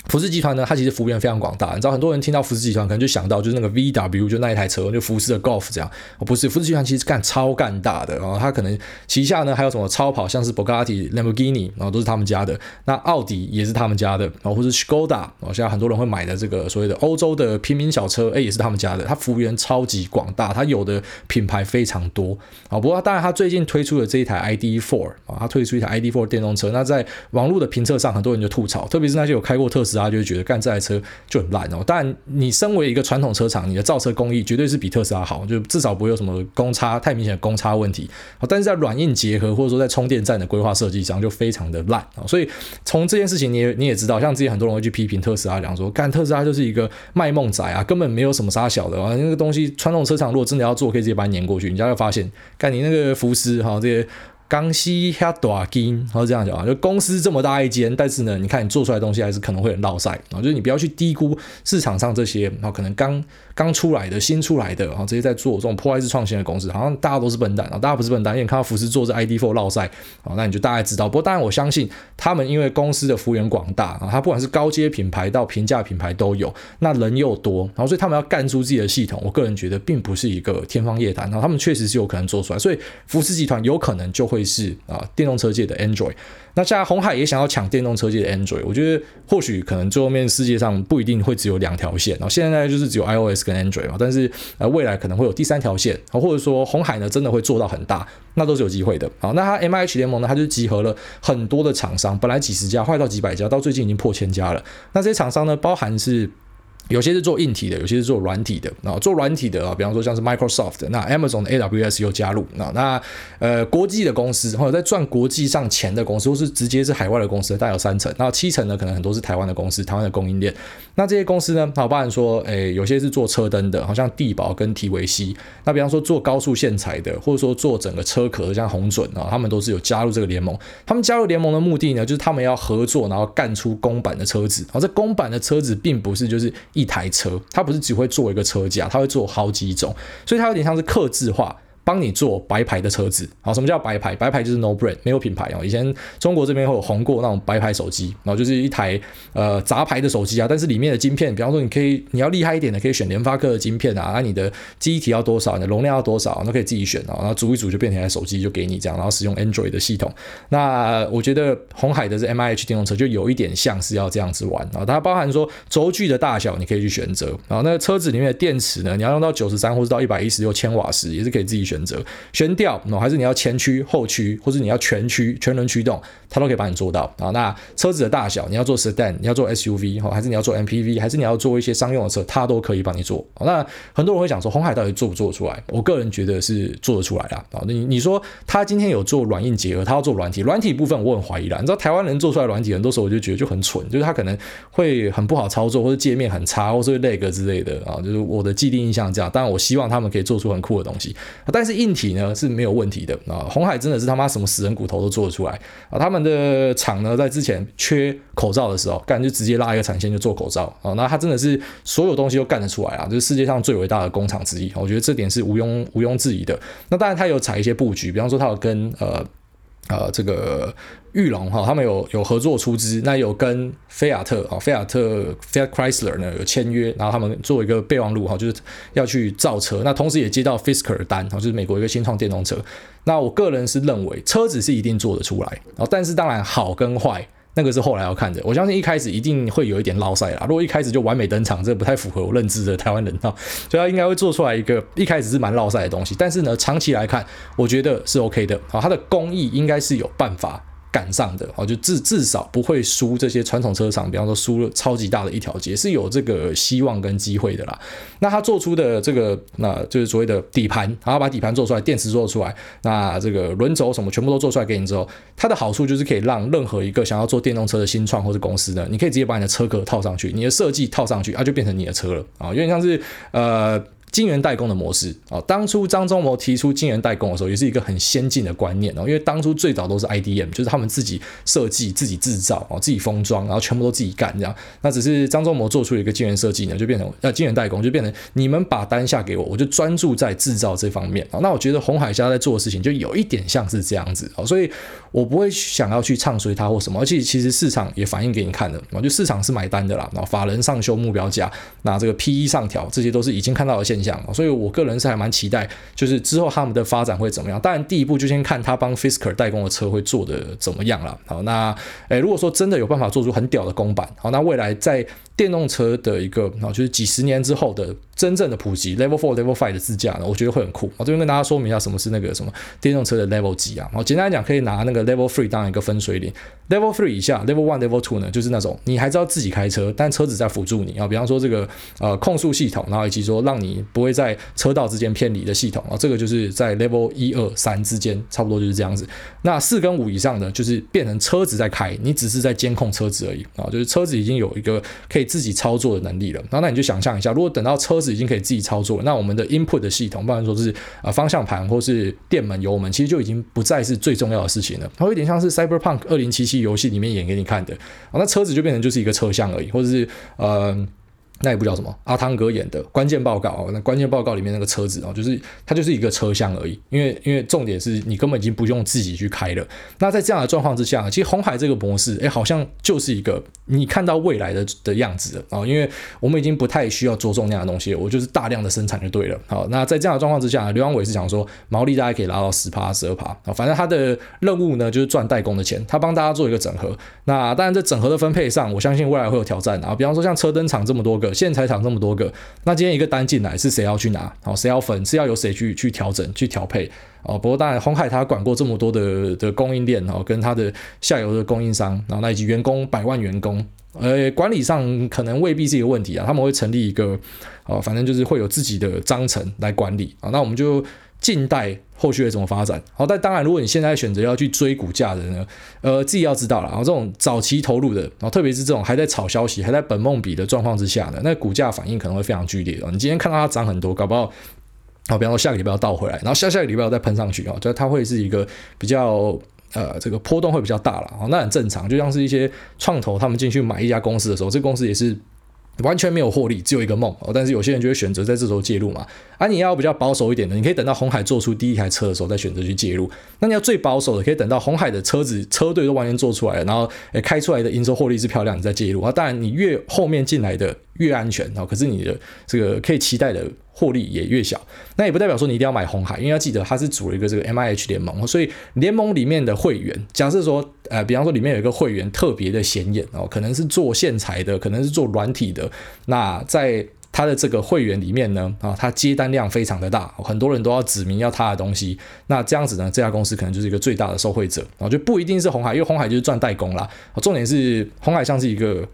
福斯集团呢，它其实幅员非常广大。你知道，很多人听到福斯集团，可能就想到就是那个 VW，就那一台车，就福斯的 Golf 这样。哦，不是，福斯集团其实干超干大的。然后它可能旗下呢还有什么超跑，像是 Bugatti、Lamborghini，然后都是他们家的。那奥迪也是他们家的，然后或是 Skoda，哦，现在很多人会买的这个所谓的欧洲的平民小车，哎，也是他们家的。它幅员超级广大，它有的品牌非常多。啊，不过当然，它最近推出的这一台 ID.4，啊，它推出一台 ID.4 电动车。那在网络的评测上，很多人就吐槽，特别是那些有开过特斯拉。他就会觉得干这台车就很烂哦。但你身为一个传统车厂，你的造车工艺绝对是比特斯拉好，就至少不会有什么公差太明显的公差问题。但是在软硬结合或者说在充电站的规划设计上就非常的烂啊。所以从这件事情你也你也知道，像之前很多人会去批评特斯拉，讲说干特斯拉就是一个卖梦仔啊，根本没有什么杀小的啊。那个东西传统车厂如果真的要做，可以直接把它碾过去。你就会发现，干你那个福斯哈这些。刚西哈大金，然后这样讲啊，就公司这么大一间，但是呢，你看你做出来东西还是可能会很落塞啊，就是你不要去低估市场上这些，然后可能刚刚出来的、新出来的，然后这些在做这种破坏式创新的公司，好像大家都是笨蛋啊，大家不是笨蛋，因为看到福斯做这 ID.4 落赛啊，那你就大概知道。不过当然我相信他们因为公司的幅员广大啊，他不管是高阶品牌到平价品牌都有，那人又多，然后所以他们要干出自己的系统，我个人觉得并不是一个天方夜谭，然后他们确实是有可能做出来，所以福斯集团有可能就。会是啊，电动车界的 Android。那现在红海也想要抢电动车界的 Android。我觉得或许可能最后面世界上不一定会只有两条线。然后现在就是只有 iOS 跟 Android 嘛，但是呃未来可能会有第三条线，或者说红海呢真的会做到很大，那都是有机会的。好，那它 MIH 联盟呢，它就集合了很多的厂商，本来几十家，坏到几百家，到最近已经破千家了。那这些厂商呢，包含是。有些是做硬体的，有些是做软体的啊。做软体的啊，比方说像是 Microsoft，那 Amazon 的 AWS 又加入啊。那呃，国际的公司或者在赚国际上钱的公司，或是直接是海外的公司，大概有三成。那七成呢，可能很多是台湾的公司，台湾的供应链。那这些公司呢，好，包含说，诶、有些是做车灯的，好像地宝跟提维西。那比方说做高速线材的，或者说做整个车壳，像红准啊，他们都是有加入这个联盟。他们加入联盟的目的呢，就是他们要合作，然后干出公版的车子。好，这公版的车子并不是就是。一台车，它不是只会做一个车架，它会做好几种，所以它有点像是刻字化。帮你做白牌的车子，好，什么叫白牌？白牌就是 no brand，没有品牌哦。以前中国这边会有红过那种白牌手机，然后就是一台呃杂牌的手机啊，但是里面的晶片，比方说你可以你要厉害一点的，可以选联发科的晶片啊，那你的记忆体要多少，你的容量要多少，那可以自己选啊，然后组一组就变成一台手机就给你这样，然后使用 Android 的系统。那我觉得红海的这 MIH 电动车就有一点像是要这样子玩啊，它包含说轴距的大小你可以去选择，然后那个车子里面的电池呢，你要用到九十三或是到一百一十六千瓦时，也是可以自己选。选择悬吊，还是你要前驱、后驱，或者你要全驱、全轮驱动，它都可以帮你做到啊。那车子的大小，你要做 sedan，你要做 SUV，哈，还是你要做 MPV，还是你要做一些商用的车，它都可以帮你做。那很多人会讲说，红海到底做不做得出来？我个人觉得是做得出来的啊。你你说他今天有做软硬结合，他要做软体，软体部分我很怀疑啦。你知道台湾人做出来软体，很多时候我就觉得就很蠢，就是他可能会很不好操作，或者界面很差，或者会 lag 之类的啊。就是我的既定印象这样。当然，我希望他们可以做出很酷的东西，但。但是硬体呢是没有问题的啊，红海真的是他妈什么死人骨头都做得出来啊！他们的厂呢在之前缺口罩的时候，干就直接拉一个产线就做口罩啊！那他真的是所有东西都干得出来啊，就是世界上最伟大的工厂之一，我觉得这点是毋庸毋庸置疑的。那当然他有采一些布局，比方说他有跟呃。呃，这个裕隆哈，他们有有合作出资，那有跟菲亚特啊，菲亚特 Fiat Chrysler 呢有签约，然后他们做一个备忘录哈，就是要去造车，那同时也接到 Fisker 的单，就是美国一个新创电动车。那我个人是认为车子是一定做得出来，但是当然好跟坏。那个是后来要看的，我相信一开始一定会有一点落赛啦。如果一开始就完美登场，这不太符合我认知的台湾人啊，所以他应该会做出来一个一开始是蛮落赛的东西。但是呢，长期来看，我觉得是 OK 的。好，它的工艺应该是有办法。赶上的哦，就至至少不会输这些传统车厂，比方说输了超级大的一条街，是有这个希望跟机会的啦。那他做出的这个，那就是所谓的底盘，然后把底盘做出来，电池做出来，那这个轮轴什么全部都做出来给你之后，它的好处就是可以让任何一个想要做电动车的新创或者公司呢，你可以直接把你的车壳套上去，你的设计套上去，它就变成你的车了啊，有点像是呃。晶圆代工的模式啊，当初张忠谋提出晶圆代工的时候，也是一个很先进的观念哦。因为当初最早都是 IDM，就是他们自己设计、自己制造哦，自己封装，然后全部都自己干这样。那只是张忠谋做出一个晶圆设计呢，就变成呃晶圆代工，就变成你们把单下给我，我就专注在制造这方面啊。那我觉得红海现在做的事情就有一点像是这样子啊，所以我不会想要去唱衰它或什么，而且其实市场也反映给你看的啊，就市场是买单的啦。然后法人上修目标价，那这个 PE 上调，这些都是已经看到的现象，所以我个人是还蛮期待，就是之后他们的发展会怎么样？当然，第一步就先看他帮 Fisker 代工的车会做的怎么样了。好，那诶，如果说真的有办法做出很屌的公版，好，那未来在电动车的一个啊，就是几十年之后的真正的普及，Level Four、Level Five 的自驾呢，我觉得会很酷。我这边跟大家说明一下什么是那个什么电动车的 Level 几啊？好，简单来讲，可以拿那个 Level Three 当一个分水岭。Level Three 以下，Level One、Level Two 呢，就是那种你还知道自己开车，但车子在辅助你啊。比方说这个呃控速系统，然后以及说让你不会在车道之间偏离的系统啊，这个就是在 Level 一二三之间，差不多就是这样子。那四跟五以上的，就是变成车子在开，你只是在监控车子而已啊，就是车子已经有一个可以自己操作的能力了。然后那你就想象一下，如果等到车子已经可以自己操作，那我们的 input 的系统，不然说是啊方向盘或是电门、油门，其实就已经不再是最重要的事情了。它有点像是 Cyberpunk 二零七七游戏里面演给你看的啊，那车子就变成就是一个车厢而已，或者是嗯。那也不叫什么阿汤哥演的关键报告哦，那关键报告里面那个车子哦，就是它就是一个车厢而已，因为因为重点是你根本已经不用自己去开了。那在这样的状况之下，其实红海这个模式，哎，好像就是一个你看到未来的的样子啊，因为我们已经不太需要着重那样的东西，我就是大量的生产就对了。好，那在这样的状况之下，刘扬伟是想说毛利大概可以拉到十趴十二趴啊，反正他的任务呢就是赚代工的钱，他帮大家做一个整合。那当然在整合的分配上，我相信未来会有挑战啊，比方说像车灯厂这么多个。线材厂这么多个，那今天一个单进来是谁要去拿？好，谁要分？是要由谁去去调整、去调配？哦，不过当然，鸿海他管过这么多的的供应链，哦，跟他的下游的供应商，然后那以及员工百万员工，呃，管理上可能未必是一个问题啊，他们会成立一个，哦，反正就是会有自己的章程来管理啊。那我们就近代后续会怎么发展。好，但当然，如果你现在选择要去追股价的呢，呃，自己要知道了。然后这种早期投入的，然后特别是这种还在炒消息、还在本梦比的状况之下呢，那股价反应可能会非常剧烈啊。你今天看到它涨很多，搞不好，好，比方说下个礼拜要倒回来，然后下下个礼拜要再喷上去啊，就它会是一个比较。呃，这个波动会比较大了，哦，那很正常。就像是一些创投他们进去买一家公司的时候，这公司也是完全没有获利，只有一个梦哦。但是有些人就会选择在这时候介入嘛。啊，你要比较保守一点的，你可以等到红海做出第一台车的时候再选择去介入。那你要最保守的，可以等到红海的车子车队都完全做出来了，然后诶开出来的营收获利是漂亮，你再介入啊。当然，你越后面进来的越安全啊，可是你的这个可以期待的。获利也越小，那也不代表说你一定要买红海，因为要记得它是组了一个这个 MIH 联盟，所以联盟里面的会员，假设说，呃，比方说里面有一个会员特别的显眼哦，可能是做线材的，可能是做软体的，那在他的这个会员里面呢，啊，他接单量非常的大，很多人都要指明要他的东西，那这样子呢，这家公司可能就是一个最大的受惠者，然后就不一定是红海，因为红海就是赚代工啦，重点是红海像是一个。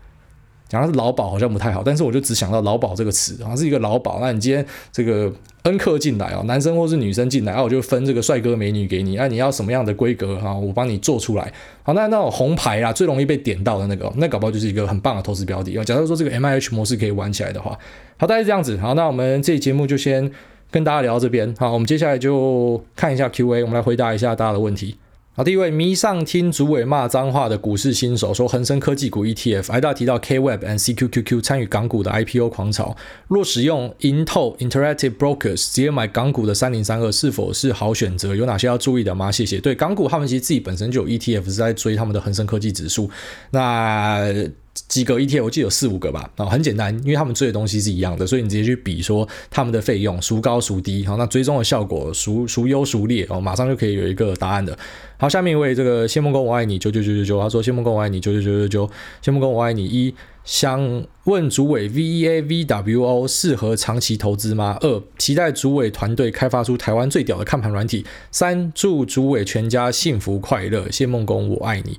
讲他是劳保好像不太好，但是我就只想到劳保这个词，好像是一个劳保。那你今天这个恩客进来哦，男生或是女生进来，啊，我就分这个帅哥美女给你，啊，你要什么样的规格啊，我帮你做出来。好，那那种红牌啊，最容易被点到的那个，那搞不好就是一个很棒的投资标的。假如说这个 MIH 模式可以玩起来的话，好，大概是这样子。好，那我们这期节目就先跟大家聊到这边。好，我们接下来就看一下 Q&A，我们来回答一下大家的问题。好，第一位迷上听主委骂脏话的股市新手说：恒生科技股 ETF，挨大提到 KWEB and CQQQ 参与港股的 IPO 狂潮，若使用 InT Interactive Brokers 直接买港股的三零三二，是否是好选择？有哪些要注意的吗？谢谢。对，港股他们其实自己本身就有 ETF 是在追他们的恒生科技指数，那。几个 ETF，我记得有四五个吧，啊，很简单，因为他们追的东西是一样的，所以你直接去比说他们的费用孰高孰低，好，那追踪的效果孰孰优孰劣，哦，马上就可以有一个答案的。好，下面一位这个谢梦工我爱你九九九九九，他说谢梦工我爱你九九九九九，谢梦工我爱你一，想问主委 VEA VWO 适合长期投资吗？二，期待主委团队开发出台湾最屌的看盘软体。三，祝主委全家幸福快乐，谢梦工我爱你。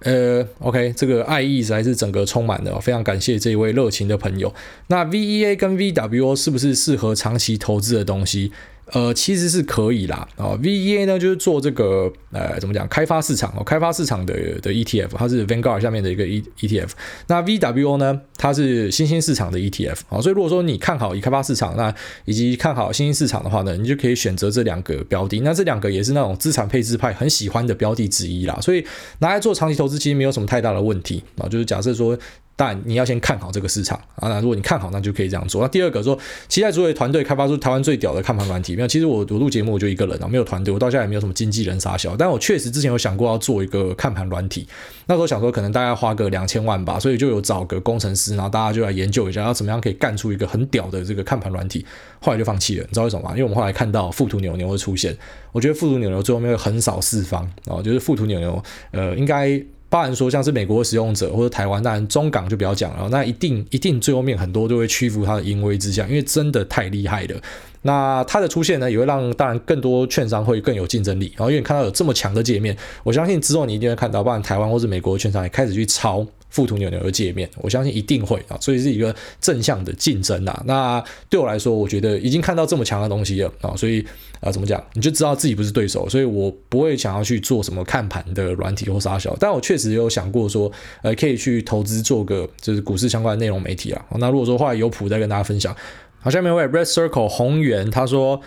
呃，OK，这个爱意还是整个充满的，非常感谢这一位热情的朋友。那 VEA 跟 VWO 是不是适合长期投资的东西？呃，其实是可以啦，哦，VEA 呢就是做这个，呃，怎么讲，开发市场哦，开发市场的的 ETF，它是 Vanguard 下面的一个 E ETF。那 VWO 呢，它是新兴市场的 ETF，哦，所以如果说你看好以开发市场，那以及看好新兴市场的话呢，你就可以选择这两个标的。那这两个也是那种资产配置派很喜欢的标的之一啦，所以拿来做长期投资其实没有什么太大的问题啊，就是假设说。但你要先看好这个市场啊！那如果你看好，那就可以这样做。那第二个说，期待主委团队开发出台湾最屌的看盘软体。没有，其实我我录节目我就一个人啊，没有团队，我到现在也没有什么经纪人啥小。但我确实之前有想过要做一个看盘软体，那时候想说可能大概花个两千万吧，所以就有找个工程师，然后大家就来研究一下，要怎么样可以干出一个很屌的这个看盘软体。后来就放弃了，你知道为什么吗？因为我们后来看到富途牛牛会出现，我觉得富途牛牛最后面会横扫四方啊，就是富途牛牛呃应该。包含说像是美国使用者或者台湾，当然中港就不要讲了，那一定一定最后面很多都会屈服它的淫威之下，因为真的太厉害了。那它的出现呢，也会让当然更多券商会更有竞争力。然后因为你看到有这么强的界面，我相信之后你一定会看到，包含台湾或是美国的券商也开始去抄。富途牛牛的界面，我相信一定会啊，所以是一个正向的竞争啊。那对我来说，我觉得已经看到这么强的东西了啊，所以啊，怎么讲，你就知道自己不是对手，所以我不会想要去做什么看盘的软体或杀小。但我确实有想过说，呃，可以去投资做个就是股市相关的内容媒体啊。那如果说后来有谱再跟大家分享。好，下面一位 Red Circle 红源他说。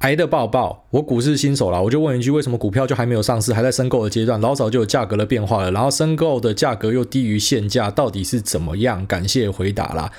癌的抱抱，我股市新手啦，我就问一句，为什么股票就还没有上市，还在申购的阶段，老早就有价格的变化了，然后申购的价格又低于现价，到底是怎么样？感谢回答啦。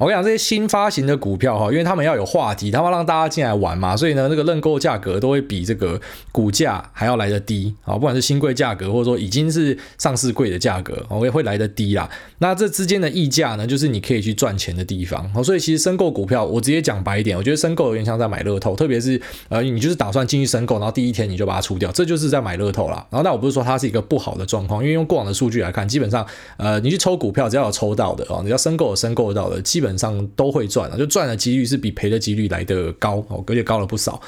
我跟你讲，这些新发行的股票哈，因为他们要有话题，他们让大家进来玩嘛，所以呢，那个认购价格都会比这个股价还要来得低啊，不管是新贵价格，或者说已经是上市贵的价格，我也会来得低啦。那这之间的溢价呢，就是你可以去赚钱的地方。所以其实申购股票，我直接讲白一点，我觉得申购有点像在买乐透，特别是呃，你就是打算进去申购，然后第一天你就把它出掉，这就是在买乐透啦。然后那我不是说它是一个不好的状况，因为用过往的数据来看，基本上呃，你去抽股票，只要有抽到的哦，你要申购有申购到的，基本本上都会。赚了就赚的几率是比赔的几率来的高哦，而且高了不少。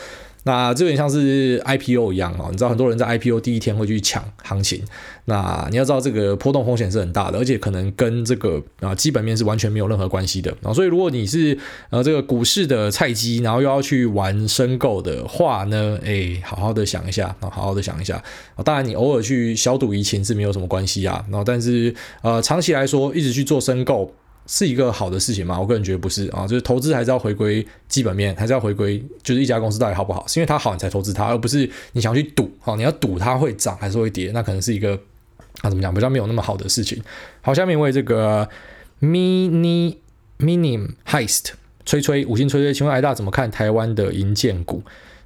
那这有点像是 IPO 一样哦，你知道很多人在 IPO 第一天会去抢行情，那你要知道这个波动风险是很大的，而且可能跟这个啊基本面是完全没有任何关系的啊。所以如果你是呃这个股市的菜鸡，然后又要去玩申购的话呢，哎，好好的想一下啊，好好的想一下。当然你偶尔去小赌怡情是没有什么关系啊，然后但是呃长期来说一直去做申购。是一个好的事情吗？我个人觉得不是啊，就是投资还是要回归基本面，还是要回归就是一家公司到底好不好，是因为它好你才投资它，而不是你想去赌啊，你要赌它会涨还是会跌，那可能是一个啊怎么讲比较没有那么好的事情。好，下面一位这个 mini minim heist 吹吹五星吹吹，请问艾大怎么看台湾的银建股？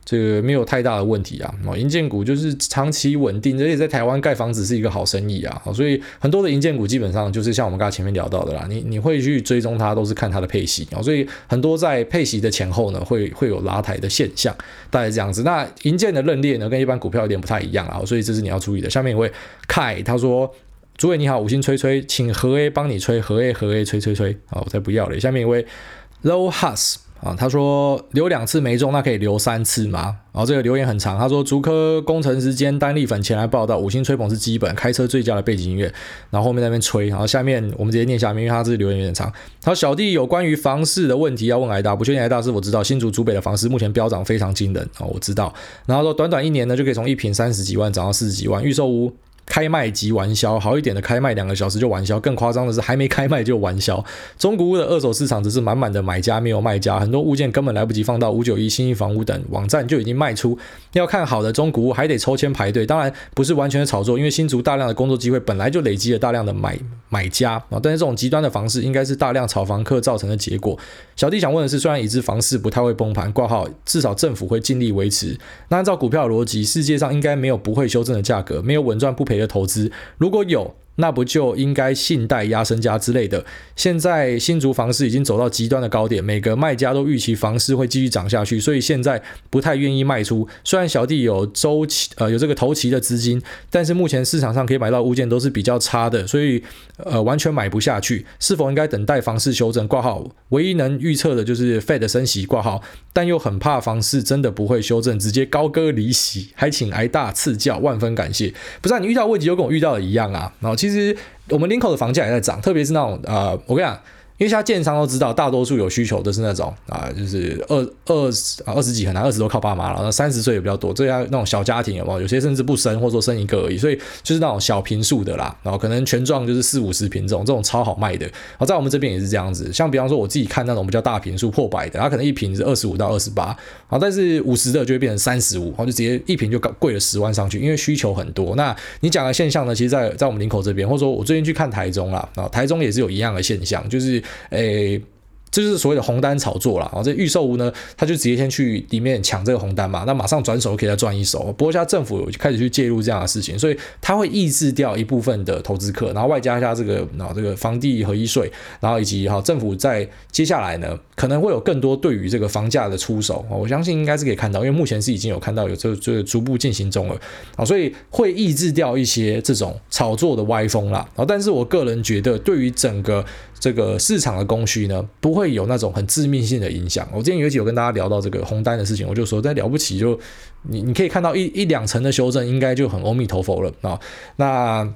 这个没有太大的问题啊，哦，银建股就是长期稳定，而且在台湾盖房子是一个好生意啊，所以很多的银建股基本上就是像我们刚才前面聊到的啦，你你会去追踪它，都是看它的配息啊，所以很多在配息的前后呢，会会有拉抬的现象，大概这样子。那银建的认列呢，跟一般股票有点不太一样啊，所以这是你要注意的。下面一位凯他说：“诸位你好，五星吹吹，请何 A 帮你吹，何 A 何 A 吹吹吹，好，我才不要了。”下面一位 Low Hus。啊，他说留两次没中，那可以留三次吗？然后这个留言很长，他说竹科工程师兼单立粉前来报道，五星吹捧是基本，开车最佳的背景音乐。然后后面那边吹，然后下面我们直接念下面，因为他这留言有点长。他说小弟有关于房市的问题要问艾大，不确定艾大是否知道新竹竹北的房市目前飙涨非常惊人啊，我知道。然后说短短一年呢就可以从一坪三十几万涨到四十几万，预售屋。开卖即完销，好一点的开卖两个小时就完销，更夸张的是还没开卖就完销。中古屋的二手市场只是满满的买家没有卖家，很多物件根本来不及放到五九一、新一房屋等网站就已经卖出。要看好的中古屋还得抽签排队，当然不是完全的炒作，因为新竹大量的工作机会本来就累积了大量的买买家啊。但是这种极端的房市应该是大量炒房客造成的结果。小弟想问的是，虽然已知房市不太会崩盘挂号，至少政府会尽力维持。那按照股票逻辑，世界上应该没有不会修正的价格，没有稳赚不赔。的投资，如果有。那不就应该信贷压身家之类的？现在新竹房市已经走到极端的高点，每个卖家都预期房市会继续涨下去，所以现在不太愿意卖出。虽然小弟有周期呃有这个头期的资金，但是目前市场上可以买到物件都是比较差的，所以呃完全买不下去。是否应该等待房市修正挂号？唯一能预测的就是 Fed 升息挂号，但又很怕房市真的不会修正，直接高歌离席，还请挨大赐教，万分感谢。不是啊，你遇到问题就跟我遇到的一样啊，然后。其实我们林口的房价也在涨，特别是那种呃，我跟你讲。因为现在建商都知道，大多数有需求的是那种啊，就是二二十啊二十几，很难二十都靠爸妈了，那三十岁也比较多，这样那种小家庭有没有？有些甚至不生，或者说生一个而已，所以就是那种小坪数的啦，然后可能全幢就是四五十坪这种，这种超好卖的。好，在我们这边也是这样子，像比方说我自己看那种比较大坪数破百的，它可能一瓶是二十五到二十八，好，但是五十的就会变成三十五，然后就直接一瓶就高贵了十万上去，因为需求很多。那你讲的现象呢？其实在，在在我们林口这边，或者说我最近去看台中啦，啊，台中也是有一样的现象，就是诶。这就是所谓的红单炒作了啊！这预售屋呢，他就直接先去里面抢这个红单嘛，那马上转手可以再赚一手。不过现在政府有开始去介入这样的事情，所以他会抑制掉一部分的投资客，然后外加一下这个啊这个房地合一税，然后以及哈政府在接下来呢可能会有更多对于这个房价的出手，我相信应该是可以看到，因为目前是已经有看到有这这逐步进行中了啊，所以会抑制掉一些这种炒作的歪风啦。啊，但是我个人觉得对于整个。这个市场的供需呢，不会有那种很致命性的影响。我之前有一集有跟大家聊到这个红单的事情，我就说，再了不起就你你可以看到一一两层的修正，应该就很阿弥陀佛了啊。那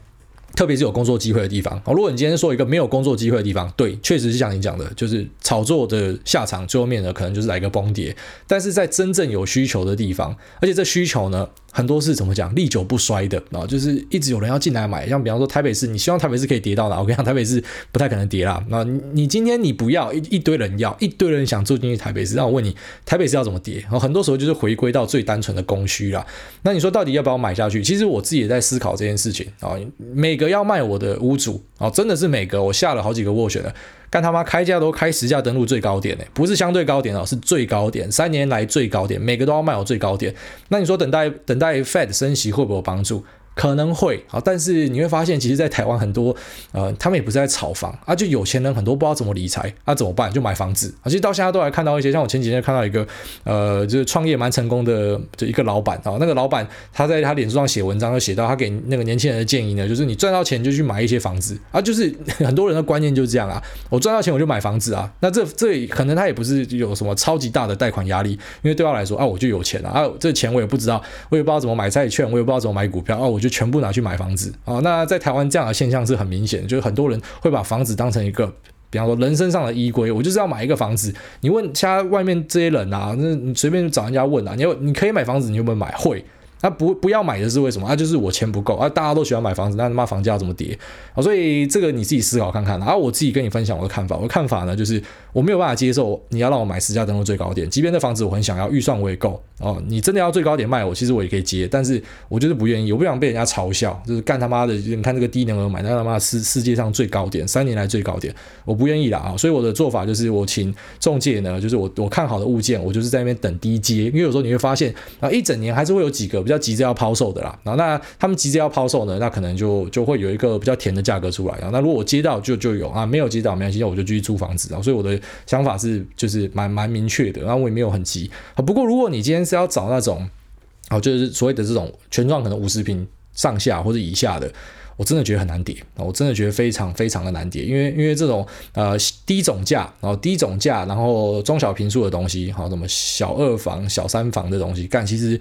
特别是有工作机会的地方，如果你今天说一个没有工作机会的地方，对，确实是像你讲的，就是炒作的下场，最后面呢，可能就是来个崩跌。但是在真正有需求的地方，而且这需求呢，很多是怎么讲，历久不衰的啊，就是一直有人要进来买。像比方说台北市，你希望台北市可以跌到哪？我跟你讲，台北市不太可能跌啦。那你今天你不要一一堆人要，一堆人想住进去台北市，那我问你，台北市要怎么跌？然后很多时候就是回归到最单纯的供需啦。那你说到底要不要买下去？其实我自己也在思考这件事情啊。每个要卖我的屋主啊，真的是每个我下了好几个斡旋了。干他妈开价都开实价登录最高点呢，不是相对高点哦，是最高点，三年来最高点，每个都要卖我最高点。那你说等待等待 Fed 升息会不会有帮助？可能会啊，但是你会发现，其实，在台湾很多呃，他们也不是在炒房啊，就有钱人很多不知道怎么理财，那、啊、怎么办？就买房子啊。其实到现在都还看到一些，像我前几天看到一个呃，就是创业蛮成功的就一个老板啊，那个老板他在他脸书上写文章，就写到他给那个年轻人的建议呢，就是你赚到钱就去买一些房子啊，就是很多人的观念就是这样啊，我赚到钱我就买房子啊，那这这可能他也不是有什么超级大的贷款压力，因为对他来说啊，我就有钱了啊，这钱我也不知道，我也不知道怎么买债券，我也不知道怎么买股票啊，我就。全部拿去买房子啊、那在台湾这样的现象是很明显，就是很多人会把房子当成一个，比方说人身上的依归。我就是要买一个房子。你问其他外面这些人啊，那你随便找人家问啊，你要你可以买房子，你有没有买？会。那、不不要买的是为什么？啊，就是我钱不够啊！大家都喜欢买房子，那他妈房价怎么跌啊？所以这个你自己思考看看。然、后我自己跟你分享我的看法。我的看法呢，就是我没有办法接受你要让我买实价登录最高点，即便这房子我很想要，预算我也够哦。你真的要最高点卖我，其实我也可以接，但是我就是不愿意，我不想被人家嘲笑，就是干他妈的！你看这个低能儿买那他妈世世界上最高点，三年来最高点，我不愿意啦啊！所以我的做法就是，我请中介呢，就是我我看好的物件，我就是在那边等低接，因为有时候你会发现啊，一整年还是会有几个比较急着要抛售。的啦，然后那他们急着要抛售呢，那可能就就会有一个比较甜的价格出来。然后那如果我接到就就有啊，没有接到没关系，那我就继续租房子。然后所以我的想法是就是蛮蛮明确的，然后我也没有很急。不过如果你今天是要找那种啊，就是所谓的这种全幢可能五十平上下或者以下的，我真的觉得很难跌啊，我真的觉得非常非常的难跌，因为因为这种呃低总价，然后低总价，然后中小平数的东西，好什么小二房、小三房的东西，干其实。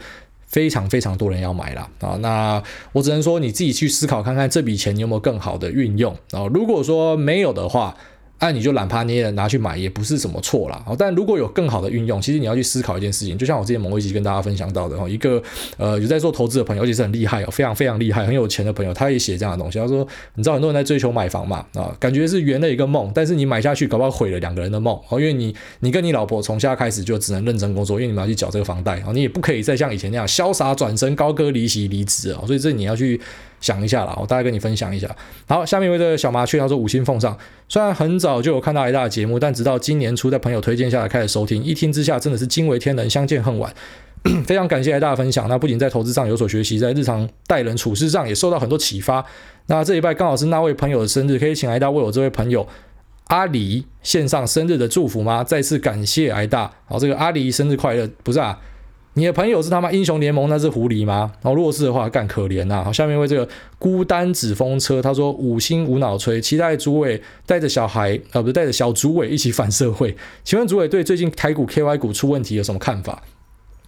非常非常多人要买了啊！那我只能说你自己去思考看看这笔钱你有没有更好的运用啊？如果说没有的话。那、你就懒趴捏的拿去买也不是什么错啦。但如果有更好的运用，其实你要去思考一件事情，就像我之前某一集跟大家分享到的哦一个呃有在做投资的朋友，而且是很厉害哦，非常非常厉害，很有钱的朋友，他也写这样的东西。他说，你知道很多人在追求买房嘛啊，感觉是圆了一个梦，但是你买下去，搞不好毁了两个人的梦哦，因为你你跟你老婆从现在开始就只能认真工作，因为你们要去缴这个房贷啊，你也不可以再像以前那样潇洒转身高歌离席离职啊，所以这你要去。想一下啦，我大概跟你分享一下。好，下面一位的小麻雀他说五星奉上，虽然很早就有看到艾大的节目，但直到今年初在朋友推荐下来开始收听，一听之下真的是惊为天人，相见恨晚。非常感谢艾大分享，那不仅在投资上有所学习，在日常待人处事上也受到很多启发。那这礼拜刚好是那位朋友的生日，可以请艾大为我这位朋友阿狸献上生日的祝福吗？再次感谢癌大。好，这个阿狸生日快乐，不是啊？你的朋友是他妈英雄联盟那只狐狸吗？然后如果是的话，干可怜呐、啊。好，下面一位这个孤单纸风车，他说五星无脑吹，期待主委带着小孩，呃，不是带着小主委一起反社会。请问主委对最近台股 KY 股出问题有什么看法？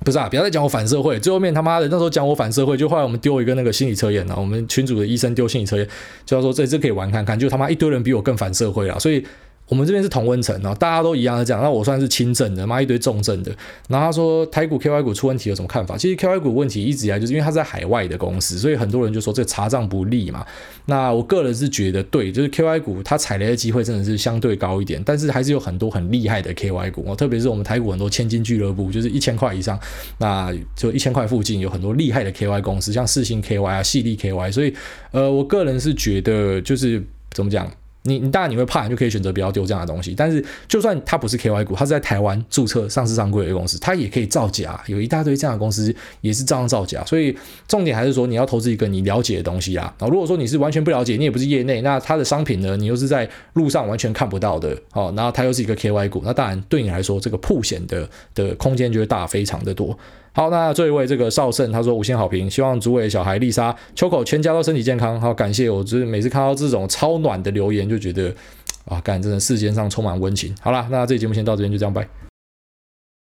不是啊，不要再讲我反社会。最后面他妈的那时候讲我反社会，就后来我们丢一个那个心理测验啊，我们群组的医生丢心理测验，就要说这这可以玩看看，就他妈一堆人比我更反社会啊，所以。我们这边是同温层啊，大家都一样的讲，那我算是轻症的，妈一堆重症的。然后他说台股 KY 股出问题有什么看法？其实 KY 股问题一直以来就是因为它在海外的公司，所以很多人就说这查账不利嘛。那我个人是觉得对，就是 KY 股它踩雷的机会真的是相对高一点，但是还是有很多很厉害的 KY 股哦，特别是我们台股很多千金俱乐部，就是一千块以上，那就一千块附近有很多厉害的 KY 公司，像四星 KY 啊、矽力 KY，所以呃，我个人是觉得就是怎么讲？你你当然你会怕，你就可以选择不要丢这样的东西。但是就算它不是 KY 股，它是在台湾注册上市上柜的公司，它也可以造假。有一大堆这样的公司也是照样造假。所以重点还是说你要投资一个你了解的东西啊。然后如果说你是完全不了解，你也不是业内，那它的商品呢，你又是在路上完全看不到的哦。然后它又是一个 KY 股，那当然对你来说这个破险的的空间就会大非常的多。好，那这一位这个少胜他说五星好评，希望主委小孩丽莎秋口全家都身体健康。好，感谢我，就是每次看到这种超暖的留言，就觉得啊，感觉真的世间上充满温情。好啦，那这期节目先到这边，就这样拜。